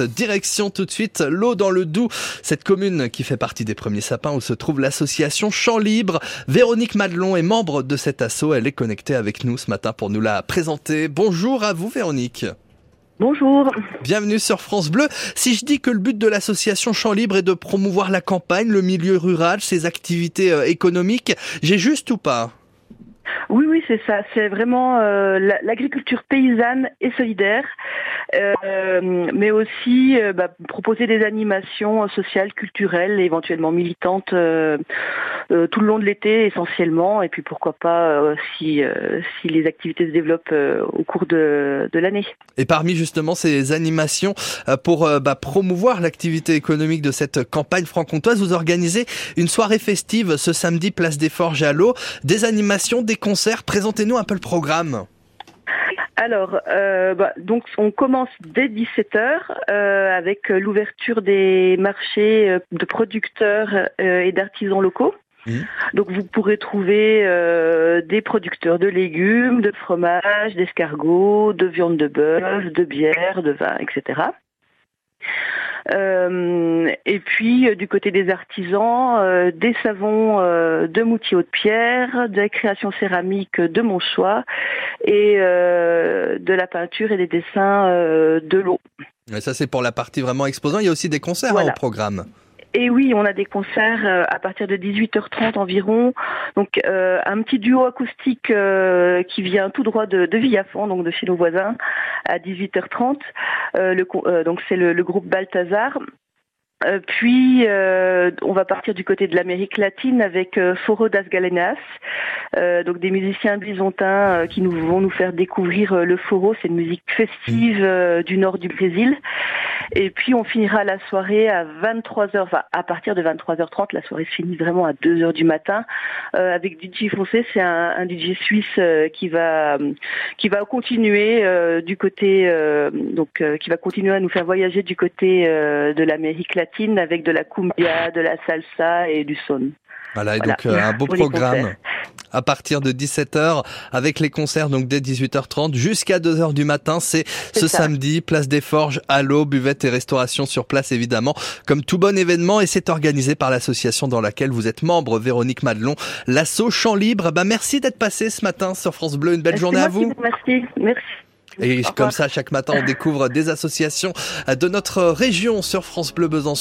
Direction tout de suite l'eau dans le Doubs, cette commune qui fait partie des premiers sapins où se trouve l'association Champ Libre. Véronique Madelon est membre de cet assaut. Elle est connectée avec nous ce matin pour nous la présenter. Bonjour à vous Véronique. Bonjour. Bienvenue sur France Bleu. Si je dis que le but de l'association Champ Libre est de promouvoir la campagne, le milieu rural, ses activités euh, économiques, j'ai juste ou pas? Oui, oui, c'est ça. C'est vraiment euh, l'agriculture paysanne et solidaire, mais aussi euh, bah, proposer des animations sociales, culturelles, éventuellement militantes tout le long de l'été essentiellement, et puis pourquoi pas si, si les activités se développent au cours de, de l'année. Et parmi justement ces animations pour bah, promouvoir l'activité économique de cette campagne franc-comtoise, vous organisez une soirée festive ce samedi place des Forges à l'eau, des animations, des concert. Présentez-nous un peu le programme. Alors, euh, bah, donc on commence dès 17h euh, avec l'ouverture des marchés euh, de producteurs et d'artisans locaux. Mmh. Donc vous pourrez trouver des producteurs de légumes, de fromage, d'escargots, de viande de bœuf, de bière, de vin, etc. Euh, et puis euh, du côté des artisans, euh, des savons de Moutier de Pierre, de la création céramique de mon choix et de la peinture et des dessins de l'eau. ça c'est pour la partie vraiment exposant. Il y a aussi des concerts hein, au programme. Et oui, on a des concerts euh, à partir de 18h30 environ. Donc euh, un petit duo acoustique euh, qui vient tout droit de, de donc de chez nos voisins, à 18h30. le, donc c'est le, le, groupe Balthazar. Euh, puis, euh, on va partir du côté de l'Amérique latine avec euh, Foro das Galenas, donc des musiciens byzantins qui nous vont nous faire découvrir le foro. C'est une musique festive du nord du Brésil. Et puis, on finira la soirée à 23h, enfin à partir de 23h30. La soirée se finit vraiment à 2h du matin avec DJ Foncé. C'est un, un, DJ suisse qui va qui va continuer du côté donc qui va continuer à nous faire voyager du côté de l'Amérique latine avec de la cumbia, de la salsa et du son. Voilà, et donc euh, un beau programme à partir de 17h avec les concerts donc dès 18h30 jusqu'à 2h du matin. C'est ce samedi, place des Forges, à l'eau, buvette et restauration sur place évidemment, comme tout bon événement et c'est organisé par l'association dans laquelle vous êtes membre, Véronique Madelon, l'assaut Champ Libre. Bah, merci d'être passé ce matin sur France Bleu. Une belle journée à vous. Merci, merci. Et comme ça, chaque matin, on découvre des associations de notre région sur France Bleu Besançon.